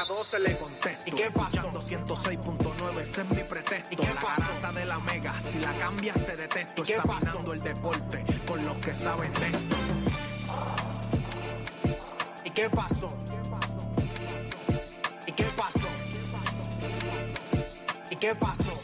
vieja 12 le contesto, ¿y qué pasó? 106.9, ese es mi pretexto, ¿y qué la garata de la mega, si la cambias te detesto, ¿Y qué examinando el deporte con los que saben de esto. ¿Y qué pasó? ¿Y qué pasó? ¿Y qué pasó? La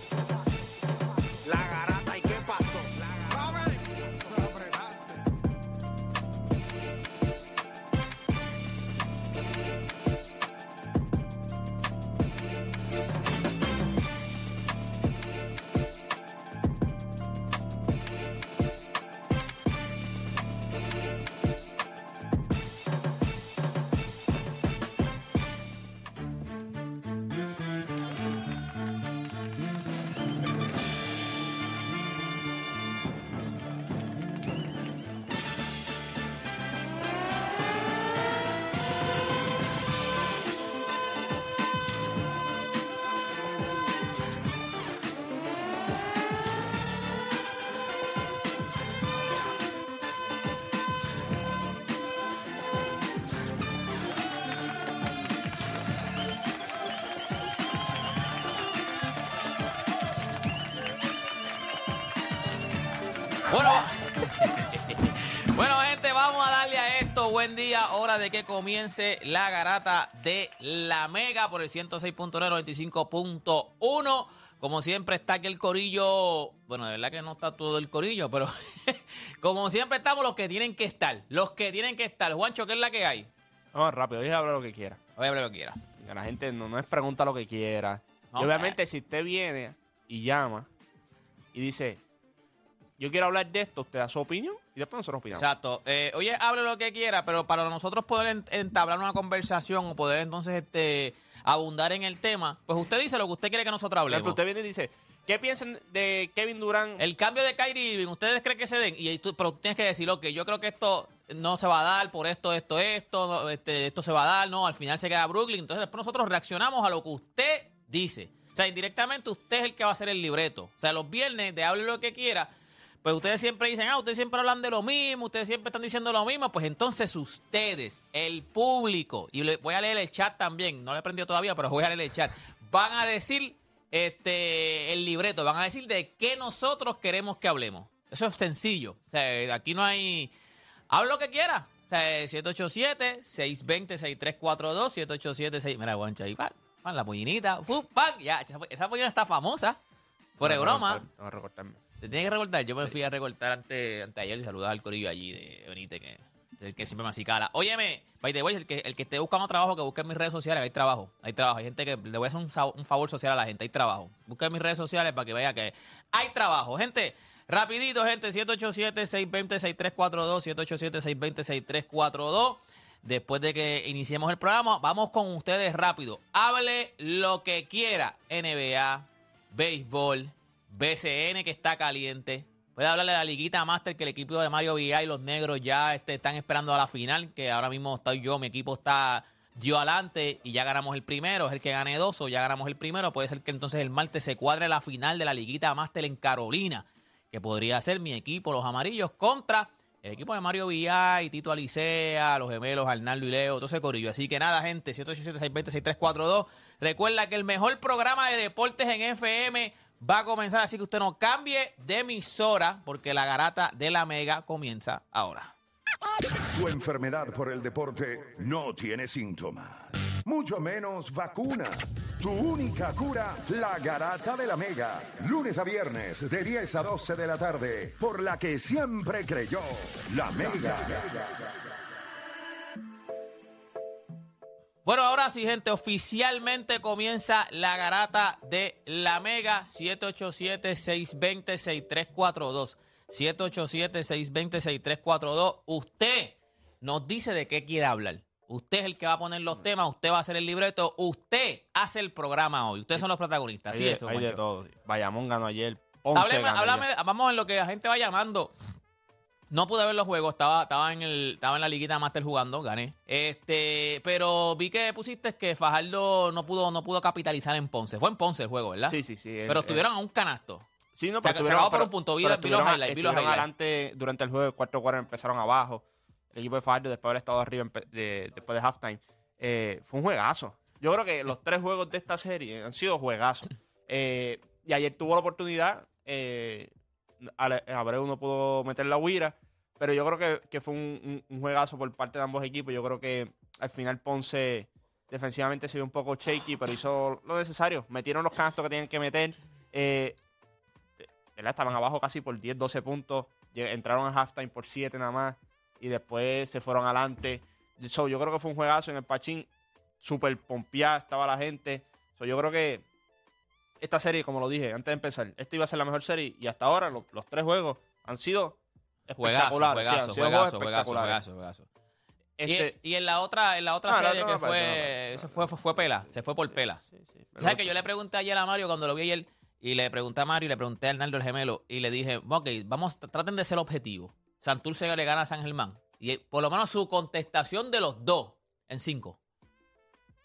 Buen día, hora de que comience la garata de la Mega por el 106.9, 95.1. Como siempre está aquí el corillo. Bueno, de verdad que no está todo el corillo, pero como siempre estamos los que tienen que estar. Los que tienen que estar. Juancho, ¿qué es la que hay? Vamos rápido, dije hablar lo que quiera. Voy a hablar lo que quiera. La gente no, no es pregunta lo que quiera. No, y obviamente, si usted viene y llama y dice, yo quiero hablar de esto, usted da su opinión y después nosotros opinamos. Exacto. Eh, oye, hable lo que quiera, pero para nosotros poder en- entablar una conversación o poder entonces este abundar en el tema, pues usted dice lo que usted quiere que nosotros hablemos. usted viene y dice, ¿qué piensan de Kevin Durant? El cambio de Kyrie Irving, ¿ustedes creen que se den? Y tú, pero tienes que decir, ok, yo creo que esto no se va a dar por esto, esto, esto, no, este, esto se va a dar, no, al final se queda Brooklyn. Entonces después nosotros reaccionamos a lo que usted dice. O sea, indirectamente usted es el que va a hacer el libreto. O sea, los viernes de hable lo que quiera, pues ustedes siempre dicen, ah, ustedes siempre hablan de lo mismo, ustedes siempre están diciendo lo mismo, pues entonces ustedes, el público, y le- voy a leer el chat también, no le he aprendido todavía, pero voy a leer el chat, van a decir este el libreto, van a decir de qué nosotros queremos que hablemos. Eso es sencillo. O sea, aquí no hay... Habla lo que quiera. O sea, 787-620-6342, 787-6... Mira, guancha, ahí, pan, pan, la pollinita, ¡pum! ¡pam! Ya, esa, esa pollina está famosa. Por No, broma. no, no, Te tiene que recortar. Yo me fui a recortar antes de ayer y saludar al corillo allí de Benítez, que el que siempre me acicala. Óyeme, by the way, el que, el que esté buscando trabajo, que busque en mis redes sociales, hay trabajo. Hay trabajo. Hay gente que le voy a hacer un, favor social a la gente. Hay trabajo. Busque en mis redes sociales para que vea que hay trabajo. Gente, rapidito, gente, 787-620-6342, 787-620-6342. Después de que iniciemos el programa, vamos con ustedes rápido. Hable lo que quiera. NBA, béisbol, BCN que está caliente. Puede hablarle de la liguita Master que el equipo de Mario Villay y los negros ya este, están esperando a la final, que ahora mismo estoy yo, mi equipo está dio adelante y ya ganamos el primero, es el que gane dos o ya ganamos el primero, puede ser que entonces el martes se cuadre la final de la liguita Master en Carolina, que podría ser mi equipo, los amarillos, contra el equipo de Mario Villay, Tito Alicea, los gemelos Arnaldo y Leo, todo ese corillo. Así que nada, gente, 787-620-6342. Recuerda que el mejor programa de deportes en FM va a comenzar, así que usted no cambie de emisora, porque la garata de la Mega comienza ahora. Tu enfermedad por el deporte no tiene síntomas. mucho menos vacuna. Tu única cura, la garata de la mega. Lunes a viernes de 10 a 12 de la tarde, por la que siempre creyó, la mega. Bueno, ahora sí, gente, oficialmente comienza la garata de la Mega 787-620-6342. 787-620-6342. Usted nos dice de qué quiere hablar. Usted es el que va a poner los temas, usted va a hacer el libreto, usted hace el programa hoy. Ustedes son los protagonistas. Hay, Así de, es, hay de todo. Bayamón ganó ayer. Ponce ganó háblame- ayer. vamos en lo que la gente va llamando. No pude ver los juegos, estaba, estaba en el, estaba en la liguita Master jugando, gané. Este, pero vi que pusiste que Fajardo no pudo, no pudo capitalizar en Ponce. Fue en Ponce el juego, ¿verdad? Sí, sí, sí. Pero el- estuvieron a un canasto. Sí, no, Se- pero se acabó por un punto, vi- vi los highlights, vi los highlights. adelante durante el juego, el cuarto cuarto empezaron abajo. El equipo de Fajardo, después de haber estado arriba de- después de halftime, eh, fue un juegazo. Yo creo que los tres juegos de esta serie han sido juegazos. Eh, y ayer tuvo la oportunidad, eh, Abreu no pudo meter la huira, pero yo creo que, que fue un, juegazo por parte de ambos equipos. Yo creo que al final Ponce defensivamente se vio un poco shaky, pero hizo lo necesario. Metieron los canastos que tenían que meter. Eh. Estaban abajo casi por 10, 12 puntos. Entraron a halftime por 7 nada más. Y después se fueron adelante. So, yo creo que fue un juegazo en el Pachín. Súper pompeada estaba la gente. So, yo creo que esta serie, como lo dije antes de empezar, esta iba a ser la mejor serie. Y hasta ahora los, los tres juegos han sido espectaculares. Juegazo, juegazo, juegazo, espectaculares. juegazo. Este- Y, y en la otra, en la otra Ah, la serie otra que fue, eso fue, fue, fue pela, se fue por pela. Sí, pero- ¿Sabes que yo le pregunté ayer a Mario cuando lo vi ayer y le pregunté a Mario y le pregunté a Hernando el gemelo y le dije, ok, vamos, traten de ser objetivos. Santurce le gana a San Germán. Y eh, por lo menos su contestación de los dos en cinco.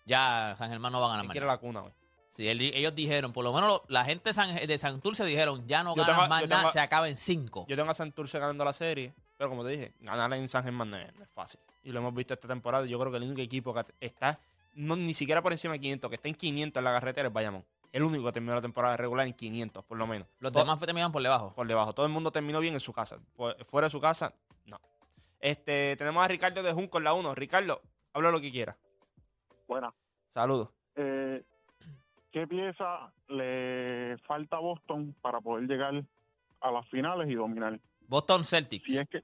Ya San Germán no va a ganar ¿Quién más. quiere la cuna, güey? Sí, él- ellos dijeron, por lo menos lo- la gente de, San, de Santurce dijeron, ya no Yo ganan tengo- más nada, tengo- se acaba en cinco. Yo tengo a Santurce ganando la serie, pero como te dije, ganar en San Germán no es, no es fácil. Y lo hemos visto esta temporada. Yo creo que el único equipo que está no, ni siquiera por encima de 500, que está en 500 en la carretera es Bayamón. El único que terminó la temporada regular en 500, por lo menos. Los Todo- demás terminan por debajo. por debajo. Todo el mundo terminó bien en su casa. Por- fuera de su casa, no. Este, tenemos a Ricardo de Junco en la 1. Ricardo, habla lo que quiera. Buena. Saludos. ¿Qué pieza le falta a Boston para poder llegar a las finales y dominar? Boston Celtics. Si es que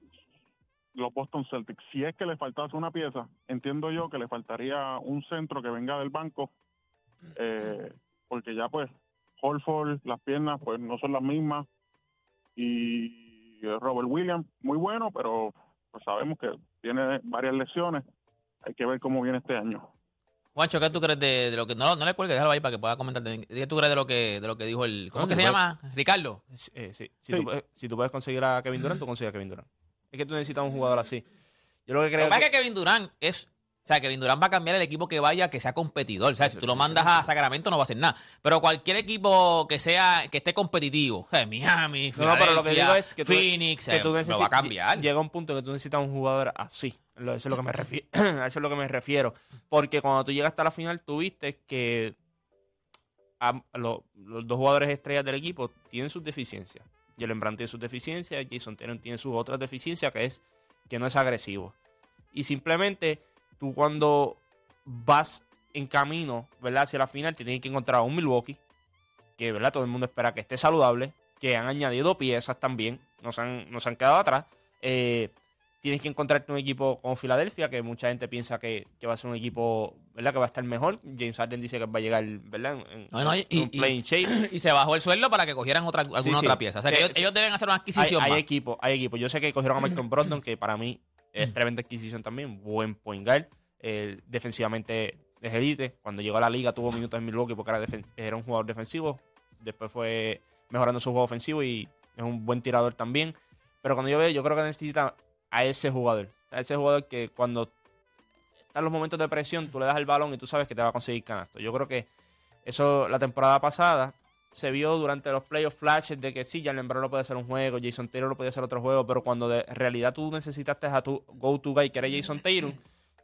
los Boston Celtics, si es que le faltase una pieza, entiendo yo que le faltaría un centro que venga del banco, eh, porque ya pues Holford, las piernas pues no son las mismas y Robert Williams, muy bueno, pero pues sabemos que tiene varias lesiones. Hay que ver cómo viene este año. Juancho, ¿qué tú crees de, de lo que... No, no le cuelgues, déjalo ahí para que pueda comentar. ¿Qué tú crees de lo que, de lo que dijo el... ¿Cómo No, que se se puede- llama? Ricardo. Eh, sí. Si, Sí. Tú, puedes- si tú puedes conseguir a Kevin Durant, tú consigues a Kevin Durant. Es que tú necesitas un jugador así. Yo lo que Lo creo que pasa es que... que Kevin Durant es... O sea, Kevin Durant va a cambiar el equipo que vaya, que sea competidor. O sea, si tú lo mandas a Sacramento no va a hacer nada. Pero cualquier equipo que sea, que esté competitivo, o sea, Miami, No, no, pero lo que digo es que tú, Phoenix, que eh, tú lo necesitas, va a cambiar. Llega un punto que tú necesitas un jugador así. Lo- Eso es lo que me refiero. a eso es lo que me refiero. Porque cuando tú llegas hasta la final, tú viste que am- lo- los dos jugadores estrellas del equipo tienen sus deficiencias. Jalen Brown tiene sus deficiencias, Jason Tatum tiene sus otras deficiencias, que es que no es agresivo. Y simplemente tú cuando vas en camino, ¿verdad? Hacia la final, te tienes que encontrar a un Milwaukee, que, ¿verdad? Todo el mundo espera que esté saludable, que han añadido piezas también, no se han, no se han quedado atrás. Eh, tienes que encontrarte un equipo como Filadelfia, que mucha gente piensa que, que va a ser un equipo, ¿verdad? Que va a estar mejor. James Harden dice que va a llegar, ¿verdad? En, No, no, y- en un y- se bajó el sueldo para que cogieran otra, alguna Sí, sí. otra pieza. O sea, que Eh, ellos, ellos deben hacer una Hay, adquisición hay más. equipos, hay equipos. Yo sé que cogieron a Malcolm Brogdon, que para mí es tremenda adquisición también. Buen point guard. Eh, defensivamente es elite. Cuando llegó a la liga tuvo minutos en Milwaukee porque era, era un jugador defensivo. Después fue mejorando su juego ofensivo y es un buen tirador también. Pero cuando yo veo, yo creo que necesita a ese jugador. A ese jugador que cuando están los momentos de presión, tú le das el balón y tú sabes que te va a conseguir canasto. Yo creo que eso la temporada pasada se vio durante los playoff flashes de que sí, Jalen Brown lo puede hacer un juego, Jason Taylor lo puede hacer otro juego, pero cuando de realidad tú necesitaste a tu go-to guy que era Jason Taylor,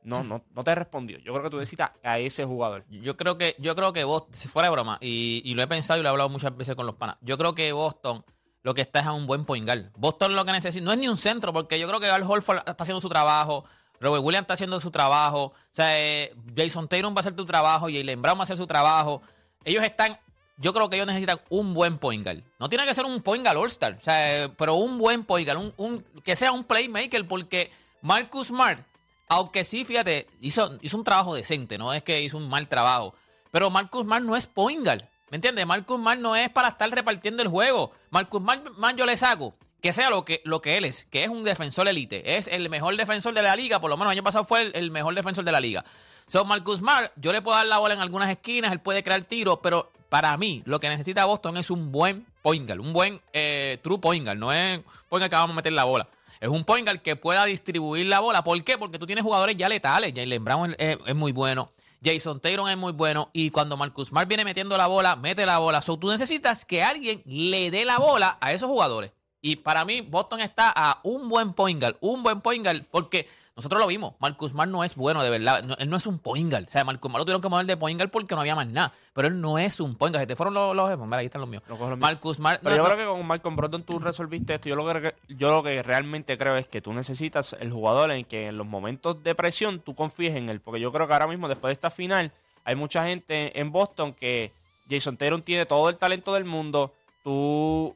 no, no, no te respondió. Yo creo que tú necesitas a ese jugador. Yo creo que, yo creo que Boston, si fuera broma, y, lo he pensado y lo he hablado muchas veces con los panas, yo creo que Boston lo que está es a un buen point guard. Boston lo que necesita, no es ni un centro, porque yo creo que Al Holford está haciendo su trabajo, Robert Williams está haciendo su trabajo. O sea, eh, Jason Tatum va a hacer tu trabajo. Jalen Brown va a hacer su trabajo. Ellos están. Yo creo que ellos necesitan un buen point guard. No tiene que ser un point guard All-Star. O sea, pero un buen point guard. Un, un- que sea un playmaker. Porque Marcus Smart, aunque sí, fíjate, hizo, hizo un trabajo decente. No es que hizo un mal trabajo. Pero Marcus Smart no es point guard. ¿Me entiendes? Marcus Smart no es para estar repartiendo el juego. Marcus Smart, yo le saco que sea lo que, lo que él es, que es un defensor elite. Es el mejor defensor de la liga. Por lo menos el año pasado fue el, el mejor defensor de la liga. So, Marcus Smart, yo le puedo dar la bola en algunas esquinas, él puede crear tiros, pero para mí lo que necesita Boston es un buen point un buen eh, true point. No es point que vamos a meter la bola. Es un point guard que pueda distribuir la bola. ¿Por qué? Porque tú tienes jugadores ya letales. Jalen Brown es, es- muy bueno. Jason Taylor es muy bueno. Y cuando Marcus Smart viene metiendo la bola, mete la bola. So, tú necesitas que alguien le dé la bola a esos jugadores. Y para mí, Boston está a un buen point. Un buen point. Porque nosotros lo vimos. Marcus Smart no es bueno, de verdad. No- él no es un point guard. O sea, Marcus Smart lo tuvieron que mover de point guard porque no había más nada. Pero él no es un point guard. Se te fueron los, los jefes. Mira, ahí están los míos. Los. Marcus Smart. Pero no- yo no- creo que con Malcolm Brogdon tú resolviste esto. Yo lo, que, yo lo que realmente creo es que tú necesitas el jugador en que en los momentos de presión tú confíes en él. Porque yo creo que ahora mismo, después de esta final, hay mucha gente en Boston que Jason Taylor tiene todo el talento del mundo. Tú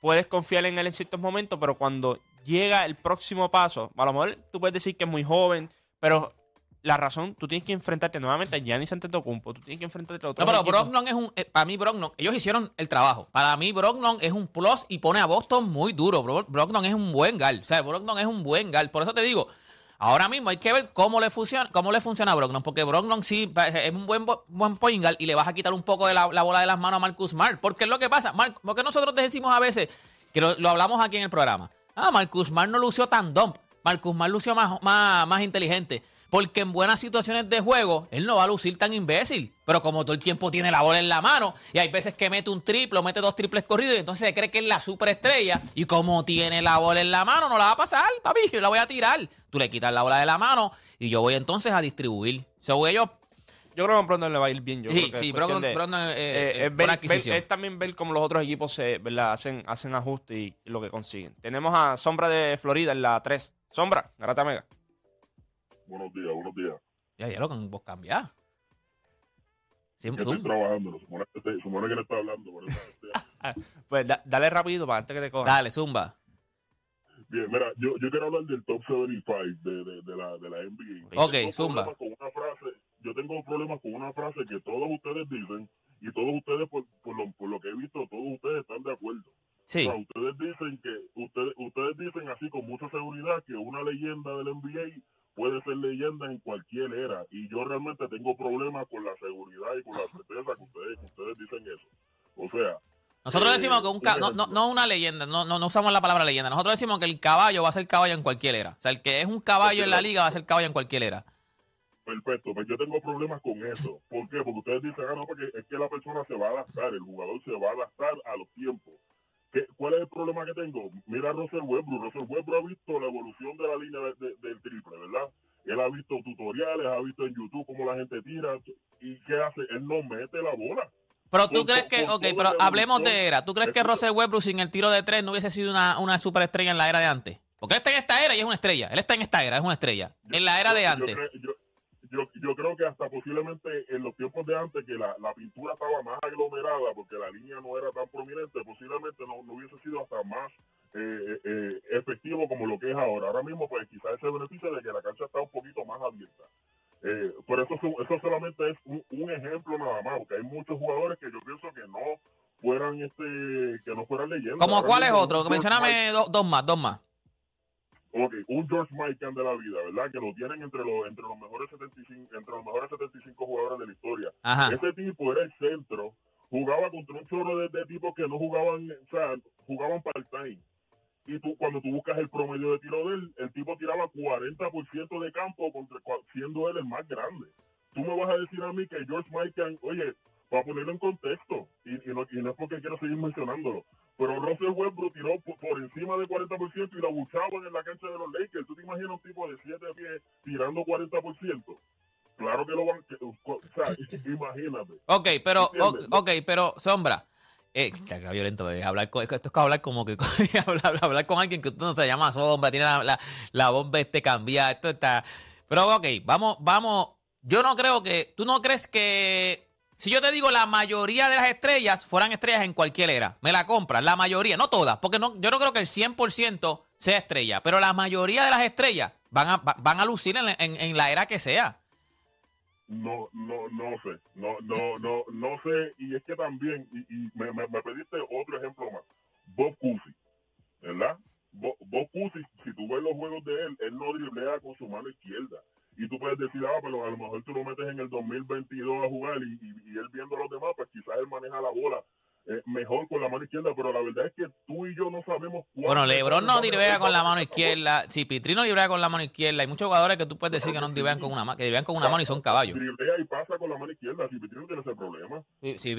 puedes confiar en él en ciertos momentos, pero cuando llega el próximo paso, a lo mejor tú puedes decir que es muy joven, pero la razón, tú tienes que enfrentarte nuevamente a Giannis Antetokounmpo, tú tienes que enfrentarte a otros No, pero. Brogdon es un. eh, para mí, Brogdon, ellos hicieron el trabajo. Para mí, Brogdon es un plus y pone a Boston muy duro. Bro- Brogdon es un buen gal. O sea, Brogdon es un buen gal. Por eso te digo, ahora mismo hay que ver cómo le funciona, cómo le funciona a Brogdon. Porque Brogdon sí es un buen, buen point guard y le vas a quitar un poco de la, la bola de las manos a Marcus Smart. Porque es lo que pasa. Mar- porque nosotros decimos a veces, que lo, lo hablamos aquí en el programa. Ah, Marcus Smart no lució tan dump. Marcus Smart lució más, más, inteligente. Porque en buenas situaciones de juego, él no va a lucir tan imbécil. Pero como todo el tiempo tiene la bola en la mano, y hay veces que mete un triple o mete dos triples corridos, y entonces se cree que es la superestrella. Y como tiene la bola en la mano, no la va a pasar, papi, yo la voy a tirar. Tú le quitas la bola de la mano, y yo voy entonces a distribuir. So, ellos, Yo creo que a Brogdon le va a ir bien. Yo sí, creo que sí, Brogdon, de- Brogdon, eh, Eh, eh, es, ver- buena ver- adquisición. es también ver cómo los otros equipos se, ¿verdad? Hacen, hacen ajustes y lo que consiguen. Tenemos a Sombra de Florida en la 3. Sombra, Garata Mega. Buenos días, buenos días. Ya, ya lo con vos cambiás. Zoom. estoy trabajando, no supone que, supone que le está hablando. por eso estoy- Pues da- dale rápido para antes que te coja. Dale, zumba. Bien, mira, yo, yo quiero hablar del top 75 de, de, de la, de la NBA. Ok, zumba. Con una frase, yo tengo problemas con una frase que todos ustedes dicen y todos ustedes, por, por, lo, por lo que he visto, todos ustedes están de acuerdo. Sí. O sea, ustedes dicen que ustedes ustedes dicen así con mucha seguridad que una leyenda del NBA puede ser leyenda en cualquier era y yo realmente tengo problemas con la seguridad y con la certeza que ustedes que ustedes dicen eso. O sea, Nosotros Eh, decimos que un no, no, no una leyenda, no, no, no usamos la palabra leyenda. Nosotros decimos que el caballo va a ser caballo en cualquier era. O sea, el que es un caballo en la liga va a ser caballo en cualquier era. Perfecto, pues yo tengo problemas con eso. ¿Por qué? Porque ustedes dicen, ah, no, porque es que la persona se va a adaptar, el jugador se va a adaptar a los tiempos. ¿Qué, ¿Cuál es el problema que tengo? Mira a Russell Westbrook. Russell Westbrook ha visto la evolución de la línea de- de- del triple, ¿verdad? Él ha visto tutoriales, ha visto en YouTube cómo la gente tira. ¿Y qué hace? Él no mete la bola. Pero tú Con- crees que, ok, pero hablemos de era. ¿Tú crees que. Russell Westbrook sin el tiro de tres no hubiese sido una, una superestrella en la era de antes? Porque él está en esta era y es una estrella. Él está en esta era, es una estrella. Yo- En la era de yo antes. Yo, yo, yo creo que hasta posiblemente en los tiempos de antes, que la, la pintura estaba más aglomerada porque la línea no era tan prominente, posiblemente no, no hubiese sido hasta más eh, eh, efectivo como lo que es ahora. Ahora mismo, pues quizás ese beneficio de que la cancha está un poquito más abierta. Eh, pero eso, es- eso solamente es un, un ejemplo nada más, porque hay muchos jugadores que yo pienso que no fueran este que no fueran leyendas. ¿Cómo Ahora cuál es mismo, otro? un George Mencióname do- dos más, dos más. Ok, un George Mikan de la vida, ¿verdad? Que lo tienen entre los entre los mejores 75 entre los mejores 75 jugadores de la historia. Ajá. Ese tipo era el centro, jugaba contra un chorro de, de tipos que no jugaban, o sea, jugaban part-time. Y tú, cuando tú buscas el promedio de tiro de él, el tipo tiraba 40% de campo contra, siendo él el más grande. Tú me vas a decir a mí que George Mikan, oye, para ponerlo en contexto, y, y, no, y no es porque quiero seguir mencionándolo, pero Russell Westbrook tiró por, por encima del 40% y la buchaban en la cancha de los Lakers. ¿Tú te imaginas un tipo de 7 pies tirando 40%? Claro que lo van, que- o sea, imagínate. Ok, pero, o- ok, pero, Sombra, Eh, está violento, eh, hablar con, esto es como hablar como que hablar, hablar con alguien que tú no se llama sombra, tiene la, la, la bomba este cambiada, esto está. Pero ok, vamos, vamos. Yo no creo que. ¿Tú no crees que si yo te digo la mayoría de las estrellas fueran estrellas en cualquier era? Me la compras, la mayoría, no todas, porque no, yo no creo que el 100% sea estrella, pero la mayoría de las estrellas van a, va- van a lucir en, en- la era que sea. No, no, no sé, no, no, no, no sé, y es que también, y, me, me, me pediste otro ejemplo más, Bob Cousy, ¿verdad? Bo- Bob Cousy, si tú ves los juegos de él, él no driblea con su mano izquierda, y tú puedes decir, ah, pero a lo mejor tú lo metes en el 2022 a jugar, y, y, y él viendo a los demás, pues quizás él maneja la bola eh, mejor con la mano izquierda, pero la verdad es que tú y yo no sabemos cuánto- Bueno, LeBron no drivea con la mano izquierda. Si Pitri no drivea con la mano izquierda, hay muchos jugadores que tú puedes decir que no drivean con una mano, que drivean con una mano y son caballos. Driblea y pasa con la mano izquierda, si Pitri no tiene ese problema. Si,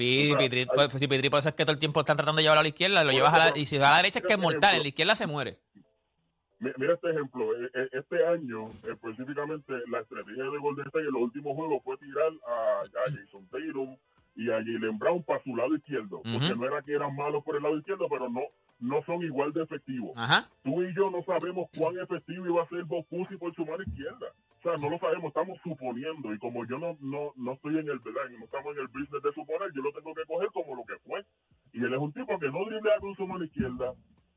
pues, si Pitri por eso es que todo el tiempo están tratando de llevarlo a la izquierda, lo llevas a la, y si va a la derecha es que es mortal, en la izquierda se muere. Mi- Mira este ejemplo, eh, eh, este año específicamente la estrategia de Golden State en los últimos juegos fue tirar a, a Jason Tatum y a Jalen Brown para su lado izquierdo, porque Ujú. no era que eran malos por el lado izquierdo, pero no no son igual de efectivos. Ajá. Tú y yo no sabemos cuán efectivo iba a ser Bob Cousy por su mano izquierda. O sea, no lo sabemos, estamos suponiendo y como yo no no no estoy en el ¿verdad? no estamos en el business de suponer, yo lo tengo que coger como lo que fue. Y él es un tipo que no driblea con su mano izquierda,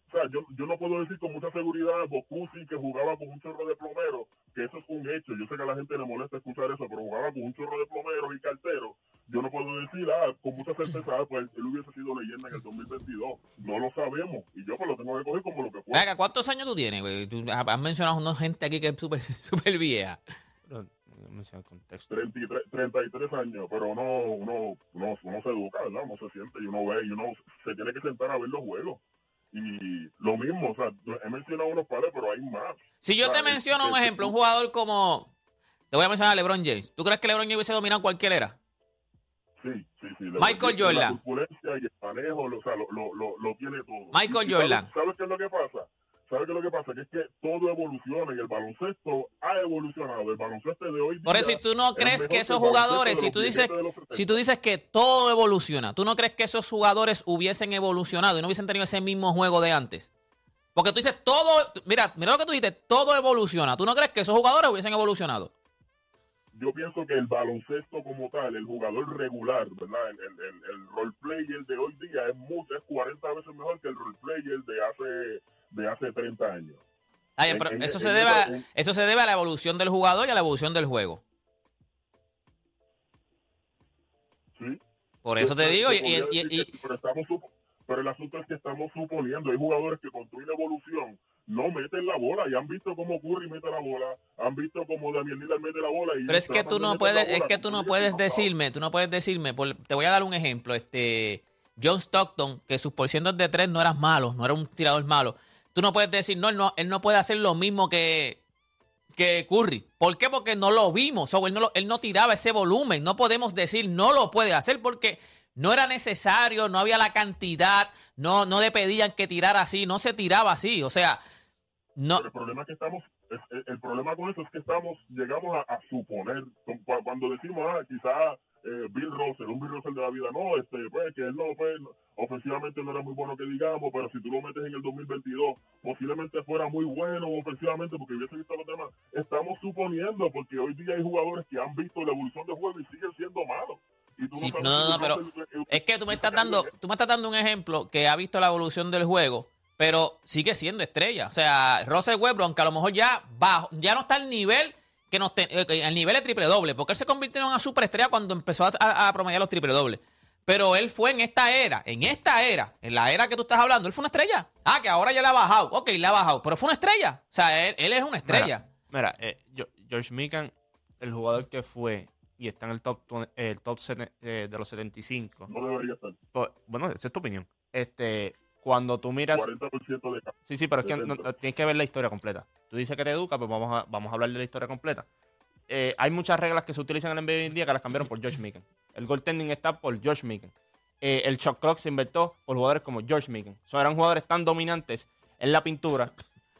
o sea, yo, yo no puedo decir con mucha seguridad Bocusi que jugaba con un chorro de plomero, que eso es un hecho. Yo sé que a la gente le molesta escuchar eso, pero jugaba con un chorro de plomeros y carteros. Yo no puedo decir, ah, con mucha certeza, ah, pues él hubiese sido leyenda en el 2022. No lo sabemos. Y yo pues lo tengo que coger como lo que fue. Venga, ¿cuántos años tú tienes, güey? Tú has has mencionado una gente aquí que es súper súper vieja. Pero, no menciona el contexto. 33, 33 años, pero uno, uno, uno, uno se educa, ¿verdad? Uno se siente y uno ve y uno se tiene que sentar a ver los juegos. Y lo mismo, o sea, he mencionado unos pares, pero hay más. Si yo O sea, te es- menciono un es- ejemplo, un jugador como... Te voy a mencionar a LeBron James. ¿Tú crees que LeBron James hubiese dominado cualquier era? Sí, sí, sí. Michael Jordan. turbulencia y el manejo, lo- o sea, lo, lo, lo, lo tiene todo. Michael Y- y ¿sabes- Jordan. ¿Sabes qué es lo que pasa? ¿Sabes qué es lo que pasa? Que es que todo evoluciona y el baloncesto ha evolucionado. El baloncesto de hoy Por día eso, si tú no es crees que esos jugadores, si tú dices, billetes de los 70. si tú dices que todo evoluciona, ¿tú no crees que esos jugadores hubiesen evolucionado y no hubiesen tenido ese mismo juego de antes? Porque tú dices todo, mira, mira lo que tú dijiste, todo evoluciona. ¿Tú no crees que esos jugadores hubiesen evolucionado? yo pienso que el baloncesto como tal, el jugador regular, ¿verdad? El, el, el, el role player de hoy día es, mucho, es 40 veces mejor que el role player de hace, de hace 30 años. Ay, pero en- eso en- se en- debe a, eso se debe a la evolución del jugador y a la evolución del juego. ¿sí? Por eso te digo, y, y- y- que- pero, estamos pero el asunto es que estamos suponiendo, hay jugadores que construyen evolución, no meten la bola, y han visto cómo Curry mete la bola, han visto cómo Daniel Lillard mete la bola. Y Pero es que tú no puedes, es bola, que tú no puedes decirme, tú no puedes decirme, por- te voy a dar un ejemplo, este John Stockton, que sus porcientos de tres no eran malos, no era un tirador malo. Tú no puedes decir, no, él no, él no puede hacer lo mismo que, que Curry. ¿Por qué? Porque no lo vimos, o él, no él no tiraba ese volumen. No podemos decir no lo puede hacer porque no era necesario, no había la cantidad, no, no le pedían que tirara así, no se tiraba así. O sea, no, el problema que estamos, es- el, problema con eso es que estamos, llegamos a, a suponer, cuando decimos, ah, quizá eh, Bill Russell, un Bill Russell de la vida, no, este, pues, que él no, pues, ofensivamente no era muy bueno que digamos, pero si tú lo metes en el 2022, posiblemente fuera muy bueno ofensivamente porque hubiese visto los demás. Estamos suponiendo, porque hoy día hay jugadores que han visto la evolución del juego y siguen siendo malos. Y tú Sí, sabes no, no, no, pero Russell, eh, Es que tú me eh, estás dando, tú me estás dando un ejemplo que ha visto la evolución del juego, pero sigue siendo estrella. O sea, Russell Westbrook, aunque a lo mejor ya bajo, ya no está al nivel que nos te- eh, al nivel de triple doble, porque él se convirtió en una superestrella cuando empezó a, a- a promediar los triple dobles. Pero él fue en esta era, en esta era, en la era que tú estás hablando, él fue una estrella. Ah, que ahora ya le ha bajado. Ok, le ha bajado, pero fue una estrella. O sea, él, él es una estrella. Mira, eh, yo- George Mikan, el jugador que fue y está en el top, 20 el top sete- eh, de los 75. No debería estar. Pues, bueno, esa es tu opinión. Este, cuando tú miras 40% de Sí, sí, pero es que no- 70. no- tienes que ver la historia completa. Tú dices que te educa, pues vamos a, vamos a hablar de la historia completa. Eh, hay muchas reglas que se utilizan en el NBA hoy en día que las cambiaron por George Mikan. El goaltending está por George Mikan. Eh, el shot clock se inventó por jugadores como George Mikan. Sea, eran jugadores tan dominantes en la pintura.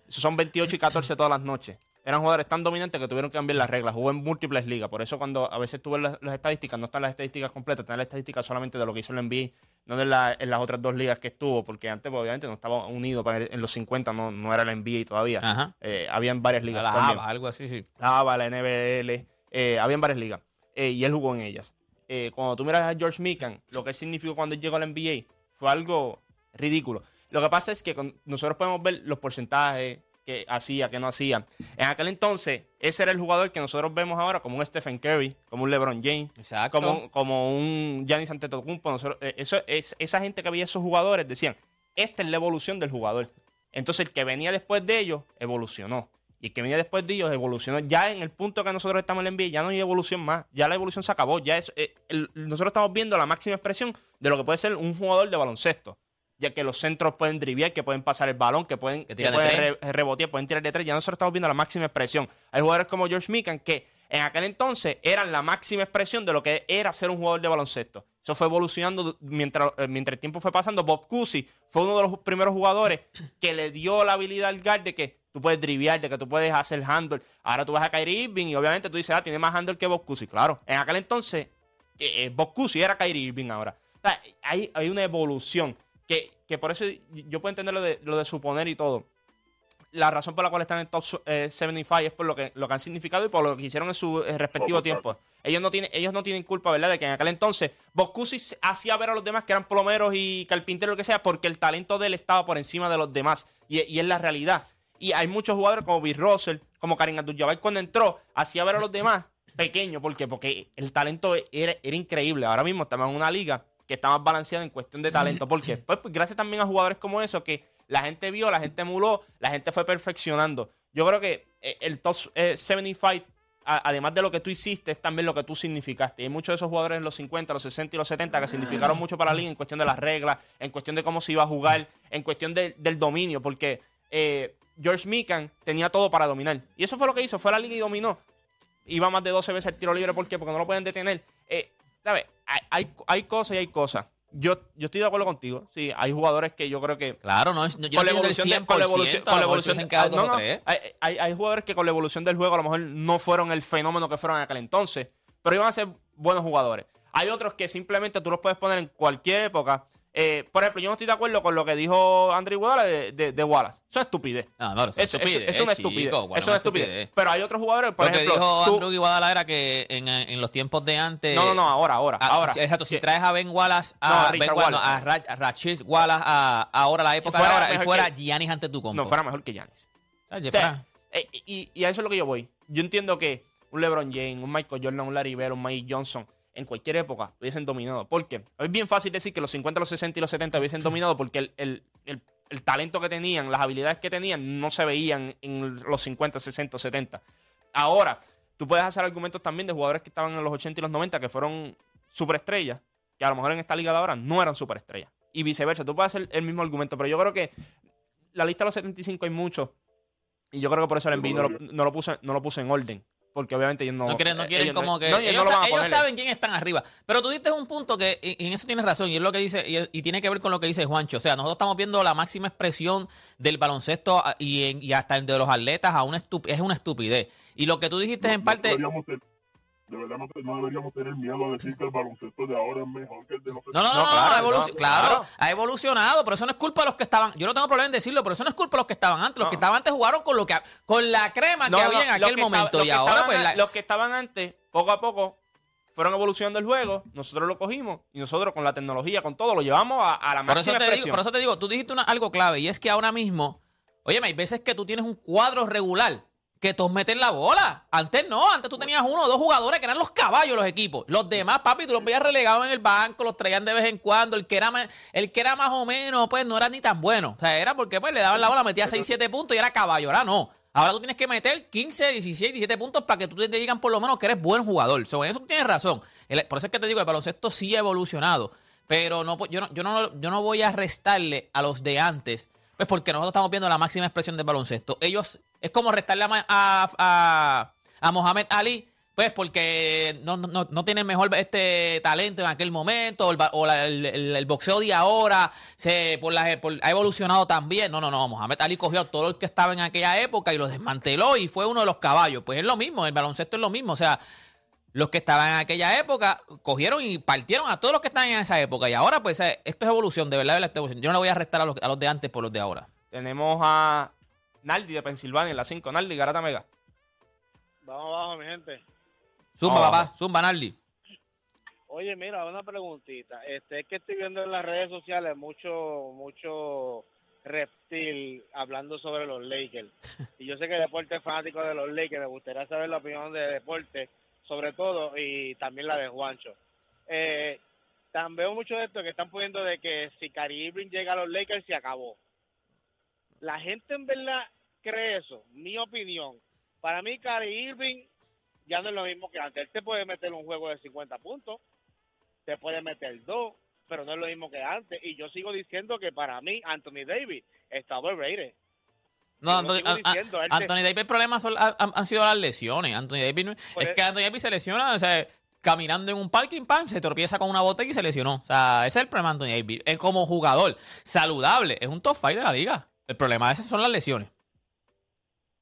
Son 28 y 14 todas las noches. eran jugadores tan dominantes que tuvieron que cambiar las reglas. Jugó en múltiples ligas. Por eso cuando a veces tuve las, las estadísticas, no están las estadísticas completas, están las estadísticas solamente de lo que hizo el NBA, no la- en las otras dos ligas que estuvo, porque antes pues, obviamente no estaba unido, para- en los 50 no, no era la NBA todavía. Eh, habían varias ligas. La también. Algo así, sí. la ABA, la NBL, eh, habían varias ligas. eh, y él jugó en ellas. Eh, cuando tú miras a George Mikan, lo que él significó cuando él llegó a la NBA fue algo ridículo. Lo que pasa es que con- nosotros podemos ver los porcentajes que hacía, que no hacía. En aquel entonces, ese era el jugador que nosotros vemos ahora como un Stephen Curry, como un LeBron James, Exacto. como, como un Giannis Antetokounmpo. Nosotros, eh, eso, es, esa gente que veía esos jugadores decían, esta es la evolución del jugador. Entonces el que venía después de ellos evolucionó. Y el que venía después de ellos evolucionó. Ya en el punto que nosotros estamos en el NBA, ya no hay evolución más. Ya la evolución se acabó. Ya es, eh, el- nosotros estamos viendo la máxima expresión de lo que puede ser un jugador de baloncesto. Ya que los centros pueden driviar, que pueden pasar el balón, que pueden, Que que pueden re- rebotear, pueden tirar de tres. Ya nosotros estamos viendo la máxima expresión. Hay jugadores como George Mikan que en aquel entonces eran la máxima expresión de lo que era ser un jugador de baloncesto. Eso fue evolucionando mientras, eh, mientras el tiempo fue pasando. Bob Cousy fue uno de los primeros jugadores que le dio la habilidad al guard de que tú puedes driviar, de que tú puedes hacer handle. Ahora tú vas a Kyrie Irving y obviamente tú dices, ah, tiene más handle que Bob Cousy. Claro, en aquel entonces eh, eh, Bob Cousy era Kyrie Irving ahora. O sea, hay, hay una evolución que, que por eso yo puedo entender lo de, lo de suponer y todo la razón por la cual están en top eh, 75 es por lo que, lo que han significado y por lo que hicieron en su eh, respectivo tiempo. Ellos no, tienen, ellos no tienen culpa, ¿verdad? De que en aquel entonces Boscusi hacía ver a los demás que eran plomeros y carpinteros, lo que sea, porque el talento de él estaba por encima de los demás. Y, y es la realidad. Y hay muchos jugadores como Bill Russell, como Karim Abdul-Jabbar cuando entró, hacía ver a los demás pequeños. ¿Por qué? Porque el talento era, era increíble. Ahora mismo estamos en una liga que está más balanceada en cuestión de talento. ¿Por qué? Pues, pues gracias también a jugadores como eso que la gente vio, la gente emuló, la gente fue perfeccionando. Yo creo que eh, el top eh, 75, a- además de lo que tú hiciste, es también lo que tú significaste. Y hay muchos de esos jugadores en los 50, los 60 y los 70 que significaron mucho para la liga en cuestión de las reglas, en cuestión de cómo se iba a jugar, en cuestión de- del dominio, porque eh, George Mikan tenía todo para dominar. Y eso fue lo que hizo, fue a la liga y dominó. Iba más de 12 veces el tiro libre, ¿por qué? Porque no lo pueden detener. Eh, ¿Sabes? Hay, hay, hay cosas y hay cosas. Yo, yo estoy de acuerdo contigo. Sí, hay jugadores que yo creo que Claro, no, yo con la evolución, del de, 100%, con la evolución, con la evolución no, no, hay, hay- hay jugadores que con la evolución del juego a lo mejor no fueron el fenómeno que fueron en aquel entonces, pero iban a ser buenos jugadores. Hay otros que simplemente tú los puedes poner en cualquier época. Eh, por ejemplo, yo no estoy de acuerdo con lo que dijo Andrew Wallace de, de- de Wallace. Eso es estupidez. No, no, eso es estupidez, eso- es una chico, estupidez. Pero hay otros jugadores, por lo que ejemplo. dijo tú- Andrew Iguodala era que en, en los tiempos de antes. no, no, no, ahora, ahora. Ah, ahora. exacto, si traes a Ben Wallace, No, a, a Ben Wallace, no, Wallace. a, Ra- a Rachid Wallace, a, ahora la época Fuera de ahora, él fuera que- Giannis ante tu compo. No, fuera mejor que Giannis. Oye, O sea, fuera- eh, y, y a eso es lo que yo voy. Yo entiendo que un LeBron James, un Michael Jordan, un Larry Bird, un Mike Johnson, en cualquier época hubiesen dominado. ¿Por qué? Es bien fácil decir que los 50, los 60 y los 70 hubiesen dominado porque el, el- el- talento que tenían, las habilidades que tenían, no se veían en los 50, 60, 70. Ahora, tú puedes hacer argumentos también de jugadores que estaban en los 80 y los 90 que fueron superestrellas, que a lo mejor en esta liga de ahora no eran superestrellas. Y viceversa. Tú puedes hacer el mismo argumento, pero yo creo que la lista de los 75 hay muchos. Y yo creo que por eso el NBA no lo, no lo puse, no lo puse en orden. Porque obviamente ellos no. No quieren, no quieren ellos como que. no, ellos no saben quién están arriba. Pero tú diste un punto que, y, y en eso tienes razón, y es lo que dice, y, y tiene que ver con lo que dice Juancho. O sea, nosotros estamos viendo la máxima expresión del baloncesto y, en- y hasta el de los atletas a una es una estupidez. Y lo que tú dijiste en No parte. De verdad no, no deberíamos tener miedo a decir que el baloncesto de ahora es mejor que el de los No, no, no, No, no, claro, ha evoluc- no, claro, claro. ha evolucionado, pero eso no es culpa de los que estaban. Yo no tengo problema en decirlo, pero eso no es culpa de los que estaban antes. Los que estaban antes jugaron con lo que con la crema No, que no, había en aquel que momento. y ahora, pues, la- los que estaban antes, poco a poco, fueron evolucionando el juego. Nosotros lo cogimos y nosotros con la tecnología, con todo, lo llevamos a, a la por eso, máxima te digo, expresión. por eso te digo, tú dijiste una- algo clave, y es que ahora mismo, oye, hay veces que tú tienes un cuadro regular que todos meten la bola. Antes no, antes tú tenías uno o dos jugadores que eran los caballos los equipos. Los demás, papi, tú los veías relegados en el banco, los traían de vez en cuando. El que era más, el que era más o menos, pues no era ni tan bueno. O sea, era porque pues le daban la bola, metía 6, 7 puntos y era caballo. Ahora no. Ahora tú tienes que meter 15, 16, 17 puntos para que tú te digan por lo menos que eres buen jugador. Sobre eso tienes razón. Por eso es que te digo, el baloncesto sí ha evolucionado. Pero no, yo, no, yo, no, yo no voy a restarle a los de antes, pues porque nosotros estamos viendo la máxima expresión del baloncesto. Ellos, es como restarle a, a, a, Mohamed Ali Pues porque no, no, no tiene mejor este talento en aquel momento, o, el- el boxeo de ahora se, por la, por- ha evolucionado también. No, no, no. Mohamed Ali cogió a todo el que estaba en aquella época y lo desmanteló y fue uno de los caballos. Pues es lo mismo, el baloncesto es lo mismo. O sea, los que estaban en aquella época cogieron y partieron a todos los que están en esa época. Y ahora, pues, eh, esto es evolución, de verdad, de verdad, esta evolución. Yo no le voy a restar a los, a los de antes por los de ahora. Tenemos a Naldi de Pensilvania en la 5. Naldi, Garata Mega. Vamos abajo, mi gente. Zumba, Vamos papá, zumba, Nardi. Oye, mira, una preguntita. Este, es que estoy viendo en las redes sociales mucho, mucho reptil hablando sobre los Lakers. Y yo sé que Deporte es fanático de los Lakers. Me gustaría saber la opinión de Deporte, sobre todo, y también la de Juancho. Eh, también veo mucho de esto que están poniendo de que si Kyrie Irving llega a los Lakers se acabó. La gente en verdad cree eso. Mi opinión. Para mí, Kyrie Irving ya no es lo mismo que antes. Él te puede meter un juego de 50 puntos, te puede meter dos, pero no es lo mismo que antes. Y yo sigo diciendo que para mí, Anthony Davis está overrated. No, Anthony, sigo a- a- diciendo, Anthony Davis, el problema son- ha- han, sido las lesiones. Anthony Davis, es que Anthony Davis se lesiona, o sea, caminando en un parking, pan, se tropieza con una botella y se lesionó. O sea, ese es el problema de Anthony Davis. Él como jugador saludable, es un top five de la liga. El problema ese son las lesiones.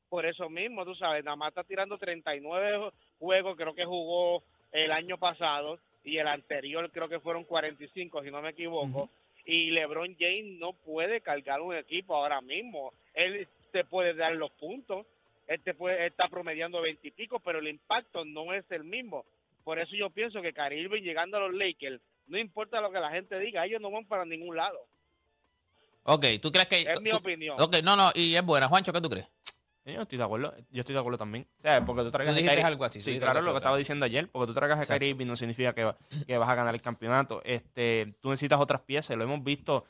Por eso mismo, tú sabes, nada más está tirando 39 juegos, creo que jugó el año pasado y el anterior creo que fueron 45, si no me equivoco. Y LeBron James no puede cargar un equipo ahora mismo. Él te puede dar los puntos, él te puede él está promediando 20 y pico, pero el impacto no es el mismo. Por eso yo pienso que Kyrie Irving llegando a los Lakers, no importa lo que la gente diga, ellos no van para ningún lado. Ok, ¿tú crees que...? Es mi tú- opinión. Ok, no, no, y es buena. Juancho, ¿qué tú crees? Yo estoy de acuerdo. Yo estoy de acuerdo también. O sea, porque tú traigas Tú a dijiste Kyrie- algo así, Sí, claro, lo que estaba diciendo ayer. Porque tú traigas a Exacto. Kyrie Irving no significa que, que vas a ganar el campeonato. Este, tú necesitas otras piezas. Lo hemos visto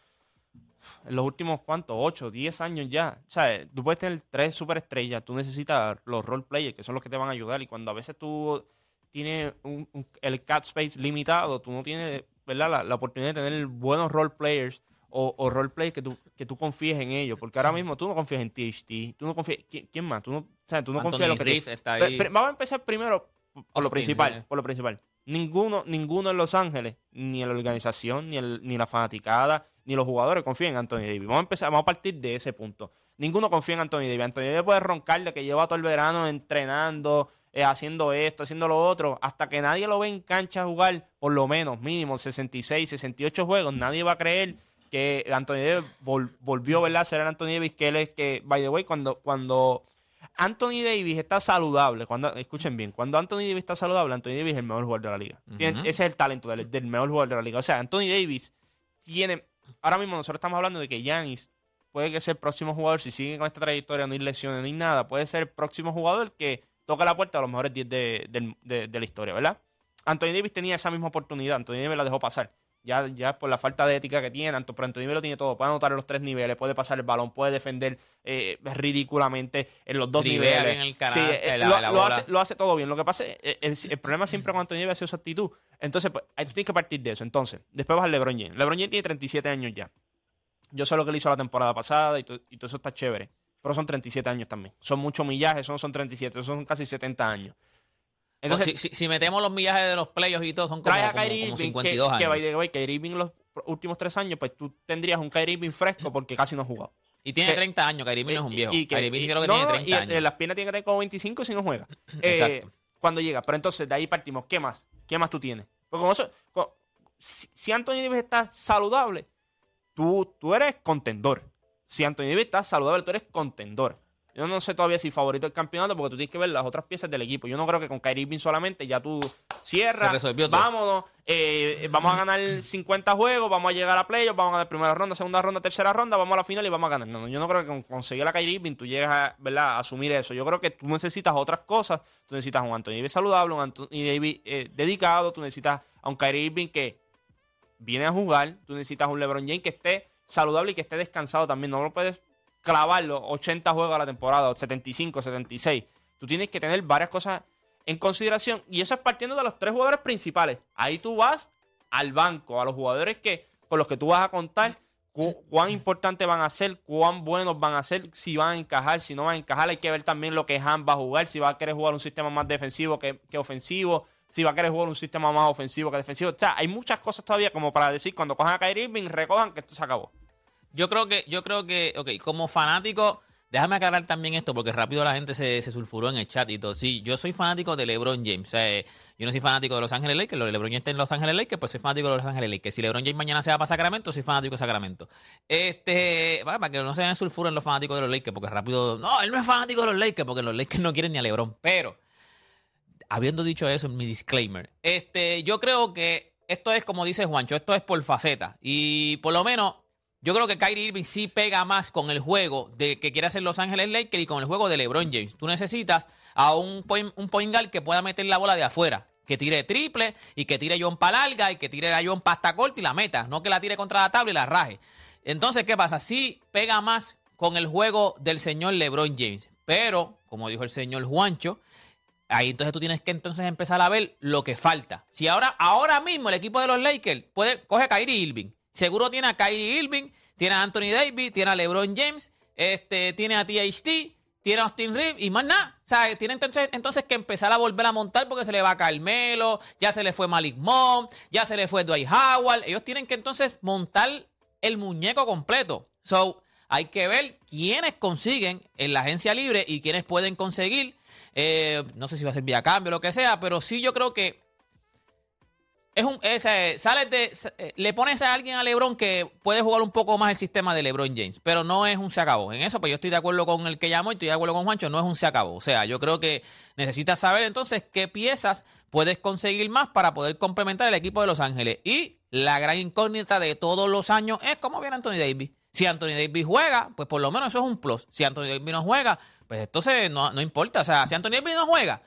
en los últimos, ¿cuántos? 8, 10 años ya. O sea, tú puedes tener tres superestrellas. Tú necesitas los role players, que son los que te van a ayudar. Y cuando a veces tú tienes un- un- el cap space limitado, tú no tienes, ¿verdad? La, la oportunidad de tener buenos role players o, o role players que tú, que tú confíes en ellos. Porque ahora mismo tú no confías en THT. Tú no confías... ¿Quién, quién más? Tú no, o sea, tú no Anthony confías en lo que te- Reeves está ahí. pe- vamos a empezar primero por lo principal, eh. por lo principal. Ninguno, ninguno en Los Ángeles, ni en la organización, ni, el, ni la fanaticada, ni los jugadores confían en Anthony Davis. Vamos a empezar, vamos a partir de ese punto. Ninguno confía en Anthony Davis. Anthony Davis puede roncarle que lleva todo el verano entrenando, eh, haciendo esto, haciendo lo otro, hasta que nadie lo ve en cancha a jugar, por lo menos, mínimo 66, 68 juegos, nadie va a creer que Anthony Davis vol- volvió ¿verdad? a ser el Anthony Davis que él es que, by the way, cuando, cuando Anthony Davis está saludable, cuando escuchen bien, cuando Anthony Davis está saludable, Anthony Davis es el mejor jugador de la liga. Tiene- ese es el talento del, del mejor jugador de la liga. O sea, Anthony Davis tiene, ahora mismo nosotros estamos hablando de que Giannis puede que sea el próximo jugador, si sigue con esta trayectoria, no hay lesiones ni nada, puede ser el próximo jugador que toca la puerta a los mejores 10 de, de- de la historia, ¿verdad? Anthony Davis tenía esa misma oportunidad, Anthony Davis la dejó pasar. Ya, ya por la falta de ética que tiene, Anto- pero Anthony Davis lo tiene todo. Puede anotar en los tres niveles, puede pasar el balón, puede defender eh, ridículamente en los dos niveles. bien el Sí, carácter, eh, la- lo, la lo bola. hace, lo hace todo bien. Lo que pasa es, eh, el, el problema siempre con Anthony Davis ha sido su actitud. Entonces, pues, tú tienes que partir de eso. Entonces, después vas al LeBron James. LeBron James tiene 37 años ya. Yo sé lo que él hizo la temporada pasada y, to- y todo eso está chévere. Pero son 37 años también. Son muchos millajes, eso no son 37, eso son casi 70 años. Entonces, si, si- si metemos los millajes de los playoffs y todo, son como, a como- como Irving, 52 que, años. que by Kyrie Irving los últimos tres años, pues tú tendrías un Kyrie Irving fresco porque casi no ha jugado. y tiene que- 30 años, Kyrie Irving no es un Y- viejo. y Kyrie Irving y- creo que no, tiene no, 30 y años. en las piernas tiene que tener como 25 si no juega. Eh, Exacto. cuando llega. Pero entonces de ahí partimos. ¿Qué más? ¿Qué más tú tienes? Porque como eso, co- si, si Anthony Davis está saludable, tú, tú eres contendor. Si Anthony Davis está saludable, tú eres contendor. Yo no sé todavía si favorito el campeonato porque tú tienes que ver las otras piezas del equipo. Yo no creo que con Kyrie Irving solamente ya tú cierras, vámonos, eh, vamos a ganar 50 juegos, vamos a llegar a playoffs, vamos a ganar primera ronda, segunda ronda, tercera ronda, vamos a la final y vamos a ganar. No, no, yo no creo que con conseguir a Kyrie Irving tú llegas a, ¿verdad? a asumir eso. Yo creo que tú necesitas otras cosas. Tú necesitas un Anthony Davis saludable, un Anthony Davis eh, dedicado, tú necesitas a un Kyrie Irving que viene a jugar, tú necesitas un LeBron James que esté saludable y que esté descansado también. No lo puedes clavar los 80 juegos a la temporada, o 75, 76. Tú tienes que tener varias cosas en consideración y eso es partiendo de los tres jugadores principales. Ahí tú vas al banco, a los jugadores que con los que tú vas a contar cu- cuán importantes van a ser, cuán buenos van a ser, si van a encajar, si no van a encajar. Hay que ver también lo que Han va a jugar, si va a querer jugar un sistema más defensivo que, que ofensivo, si va a querer jugar un sistema más ofensivo que defensivo. O sea, hay muchas cosas todavía como para decir, cuando cojan a Kyrie Irving, recojan que esto se acabó. Yo creo que, yo creo que, ok, como fanático, déjame aclarar también esto, porque rápido la gente se, se sulfuró en el chat y todo. Sí, yo soy fanático de LeBron James. O sea, eh, yo no soy fanático de Los Ángeles Lakers. LeBron James está en Los Ángeles Lakers, pues soy fanático de Los Ángeles Lakers. Si LeBron James mañana se va para Sacramento, soy fanático de Sacramento. Este, para que no se den sulfuren los fanáticos de los Lakers, porque rápido, no, él no es fanático de los Lakers, porque los Lakers no quieren ni a LeBron. Pero, habiendo dicho eso, mi disclaimer. Este, yo creo que esto es como dice Juancho, esto es por faceta. Y por lo menos, yo creo que Kyrie Irving sí pega más con el juego de que quiere hacer Los Ángeles Lakers y con el juego de LeBron James. Tú necesitas a un point, guard que pueda meter la bola de afuera. Que tire triple y que tire John para larga y que tire a John pasta corta y la meta. No que la tire contra la tabla y la raje. Entonces, ¿qué pasa? Sí pega más con el juego del señor LeBron James. Pero, como dijo el señor Juancho, Ahí entonces tú tienes que entonces empezar a ver lo que falta. Si ahora, ahora mismo el equipo de los Lakers puede, coge a Kyrie Irving. Seguro tiene a Kyrie Irving, tiene a Anthony Davis, tiene a LeBron James, este, tiene a THT, tiene a Austin Reeves y más nada. O sea, tiene entonces, entonces que empezar a volver a montar porque se le va Carmelo, ya se le fue Malik Monk, ya se le fue Dwight Howard. Ellos tienen que entonces montar el muñeco completo. So, hay que ver quiénes consiguen en la agencia libre y quiénes pueden conseguir. Eh, no sé si va a ser vía cambio o lo que sea, pero sí yo creo que es un ese, sales de eh, le pones a alguien a LeBron que puede jugar un poco más el sistema de LeBron James, pero no es un se acabó. En eso pues yo estoy de acuerdo con el que llamó y estoy de acuerdo con Juancho, no es un se acabó. O sea, yo creo que necesitas saber entonces qué piezas puedes conseguir más para poder complementar el equipo de Los Ángeles y la gran incógnita de todos los años es cómo viene Anthony Davis. Si Anthony Davis juega, pues por lo menos eso es un plus. Si Anthony Davis no juega, pues entonces no, no importa. O sea, si Anthony Davis no juega,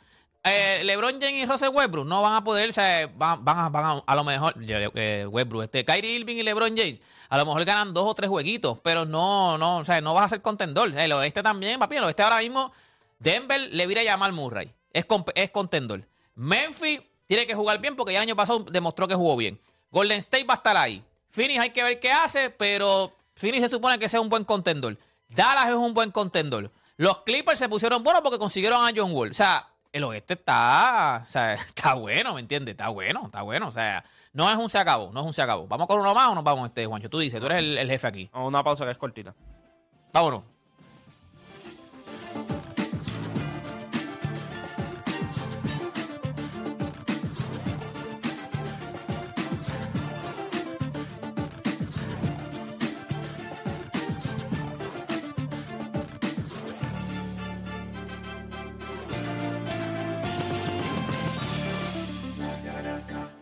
eh, LeBron James y Russell Westbrook no van a poder, o sea, van, a, van a, a lo mejor, eh, Westbrook, este, Kyrie Irving y LeBron James, a lo mejor ganan dos o tres jueguitos, pero no, no, o sea, no vas a ser contendor. El oeste también, papi, el oeste ahora mismo, Denver le viene a llamar Murray, es, es contendor. Memphis tiene que jugar bien porque el año pasado demostró que jugó bien. Golden State va a estar ahí. Phoenix hay que ver qué hace, pero Phoenix se supone que sea un buen contendor. Dallas es un buen contendor. Los Clippers se pusieron buenos porque consiguieron a John Wall. O sea, el oeste está, o sea, está bueno, ¿me entiendes? Está bueno, está bueno. O sea, no es un se acabó, no es un se acabó. ¿Vamos con uno más o nos vamos, este, Juancho? Tú dices, tú eres el, el jefe aquí. Una pausa que es cortita. Vámonos.